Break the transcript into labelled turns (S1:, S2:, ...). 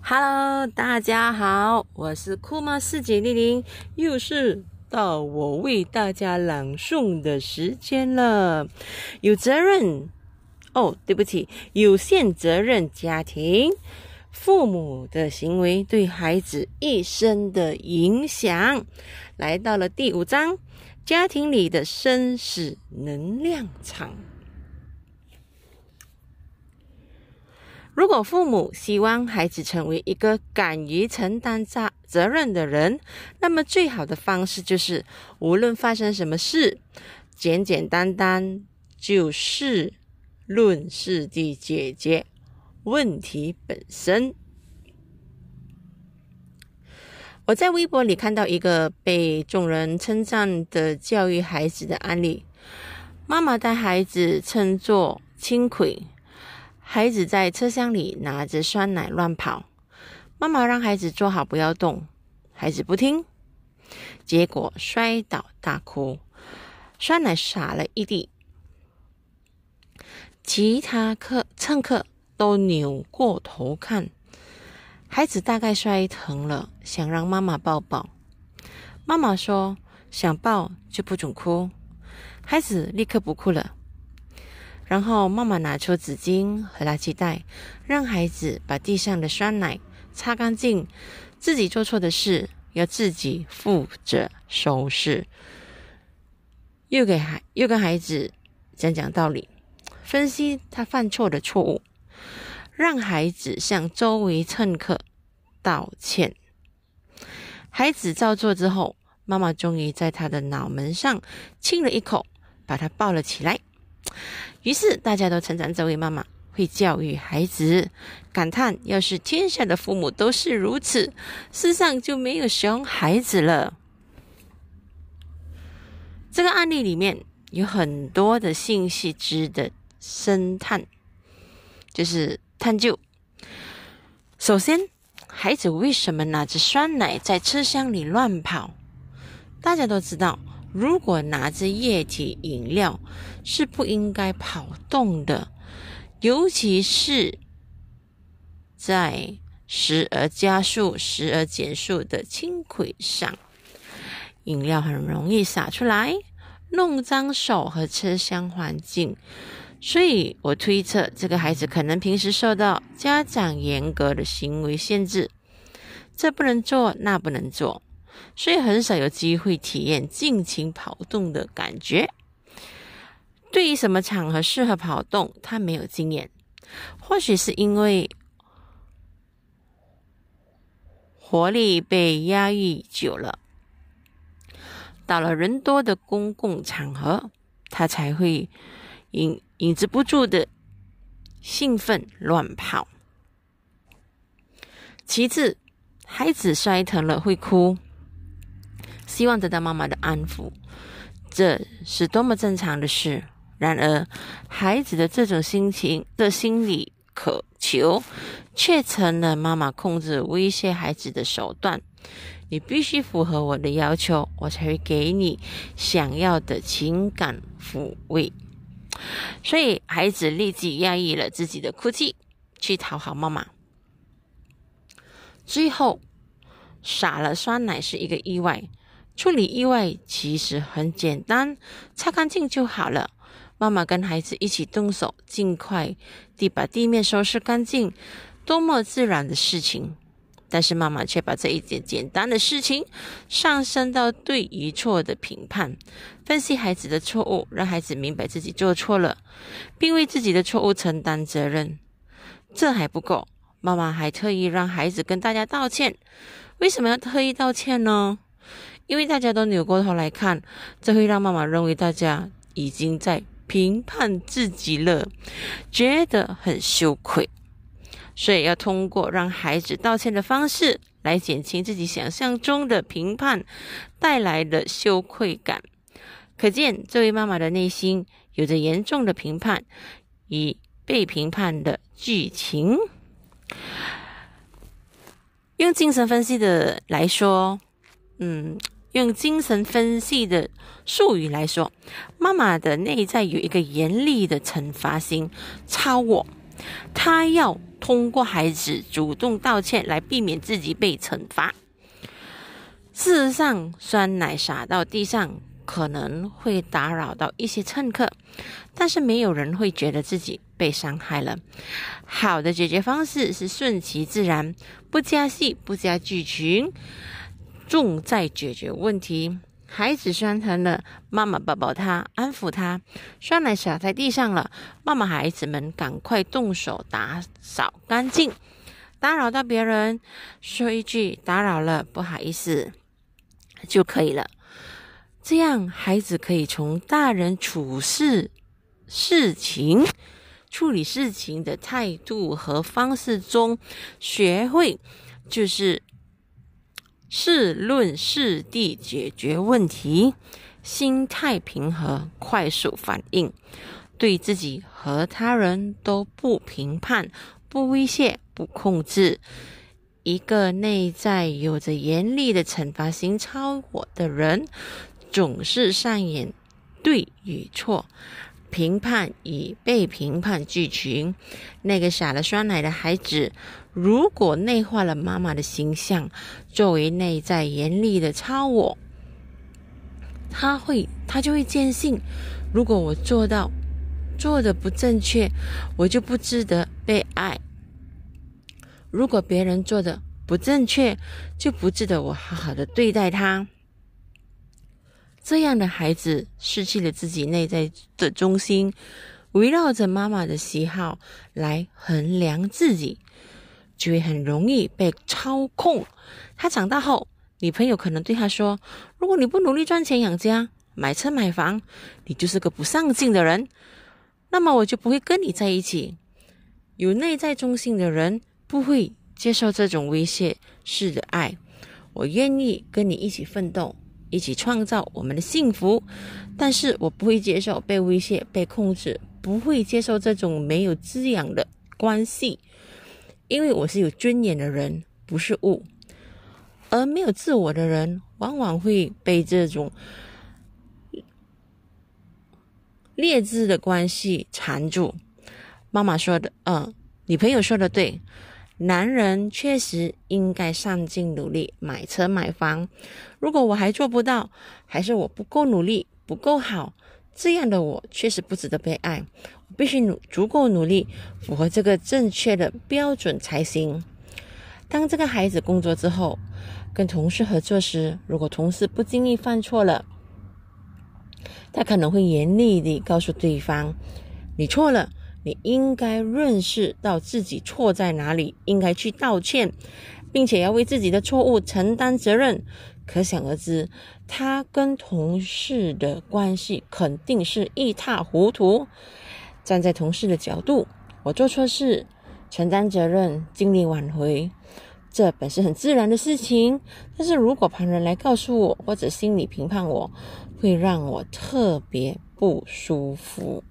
S1: Hello，大家好，我是酷猫四姐丽玲，又是到我为大家朗诵的时间了。有责任哦，对不起，有限责任家庭，父母的行为对孩子一生的影响，来到了第五章，家庭里的生死能量场。如果父母希望孩子成为一个敢于承担责责任的人，那么最好的方式就是，无论发生什么事，简简单单就事论事地解决问题本身。我在微博里看到一个被众人称赞的教育孩子的案例，妈妈带孩子乘坐轻轨。孩子在车厢里拿着酸奶乱跑，妈妈让孩子坐好不要动，孩子不听，结果摔倒大哭，酸奶洒了一地，其他客乘客都扭过头看，孩子大概摔疼了，想让妈妈抱抱，妈妈说想抱就不准哭，孩子立刻不哭了。然后妈妈拿出纸巾和垃圾袋，让孩子把地上的酸奶擦干净。自己做错的事要自己负责收拾。又给孩又跟孩子讲讲道理，分析他犯错的错误，让孩子向周围乘客道歉。孩子照做之后，妈妈终于在他的脑门上亲了一口，把他抱了起来。于是大家都称赞这位妈妈会教育孩子，感叹要是天下的父母都是如此，世上就没有熊孩子了。这个案例里面有很多的信息值得深探，就是探究。首先，孩子为什么拿着酸奶在车厢里乱跑？大家都知道。如果拿着液体饮料是不应该跑动的，尤其是在时而加速、时而减速的轻轨上，饮料很容易洒出来，弄脏手和车厢环境。所以我推测，这个孩子可能平时受到家长严格的行为限制，这不能做，那不能做。所以很少有机会体验尽情跑动的感觉。对于什么场合适合跑动，他没有经验。或许是因为活力被压抑久了，到了人多的公共场合，他才会引引止不住的兴奋乱跑。其次，孩子摔疼了会哭。希望得到妈妈的安抚，这是多么正常的事。然而，孩子的这种心情的心理渴求，却成了妈妈控制、威胁孩子的手段。你必须符合我的要求，我才会给你想要的情感抚慰。所以，孩子立即压抑了自己的哭泣，去讨好妈妈。最后，洒了酸奶是一个意外。处理意外其实很简单，擦干净就好了。妈妈跟孩子一起动手，尽快地把地面收拾干净，多么自然的事情。但是妈妈却把这一件简单的事情上升到对与错的评判，分析孩子的错误，让孩子明白自己做错了，并为自己的错误承担责任。这还不够，妈妈还特意让孩子跟大家道歉。为什么要特意道歉呢？因为大家都扭过头来看，这会让妈妈认为大家已经在评判自己了，觉得很羞愧，所以要通过让孩子道歉的方式来减轻自己想象中的评判带来的羞愧感。可见，这位妈妈的内心有着严重的评判与被评判的剧情。用精神分析的来说，嗯。用精神分析的术语来说，妈妈的内在有一个严厉的惩罚心超我，她要通过孩子主动道歉来避免自己被惩罚。事实上，酸奶洒到地上可能会打扰到一些乘客，但是没有人会觉得自己被伤害了。好的解决方式是顺其自然，不加戏，不加剧情，重在解决问题。孩子酸疼了，妈妈抱抱他，安抚他。酸奶洒在地上了，妈妈孩子们赶快动手打扫干净。打扰到别人，说一句“打扰了，不好意思”就可以了。这样，孩子可以从大人处事事情、处理事情的态度和方式中学会，就是。事论事地解决问题，心态平和，快速反应，对自己和他人都不评判、不威胁、不控制。一个内在有着严厉的惩罚型超我的人，总是上演对与错、评判与被评判剧情。那个傻了酸奶的孩子。如果内化了妈妈的形象，作为内在严厉的超我，他会，他就会坚信，如果我做到做的不正确，我就不值得被爱；如果别人做的不正确，就不值得我好好的对待他。这样的孩子失去了自己内在的中心，围绕着妈妈的喜好来衡量自己。就会很容易被操控。他长大后，女朋友可能对他说：“如果你不努力赚钱养家、买车买房，你就是个不上进的人。那么我就不会跟你在一起。”有内在中心的人不会接受这种威胁式的爱。我愿意跟你一起奋斗，一起创造我们的幸福，但是我不会接受被威胁、被控制，不会接受这种没有滋养的关系。因为我是有尊严的人，不是物，而没有自我的人，往往会被这种劣质的关系缠住。妈妈说的，嗯，女朋友说的对，男人确实应该上进努力，买车买房。如果我还做不到，还是我不够努力，不够好，这样的我确实不值得被爱。我必须努足够努力，符合这个正确的标准才行。当这个孩子工作之后，跟同事合作时，如果同事不经意犯错了，他可能会严厉地告诉对方：“你错了，你应该认识到自己错在哪里，应该去道歉，并且要为自己的错误承担责任。”可想而知，他跟同事的关系肯定是一塌糊涂。站在同事的角度，我做错事，承担责任，尽力挽回，这本是很自然的事情。但是如果旁人来告诉我，或者心里评判我，会让我特别不舒服。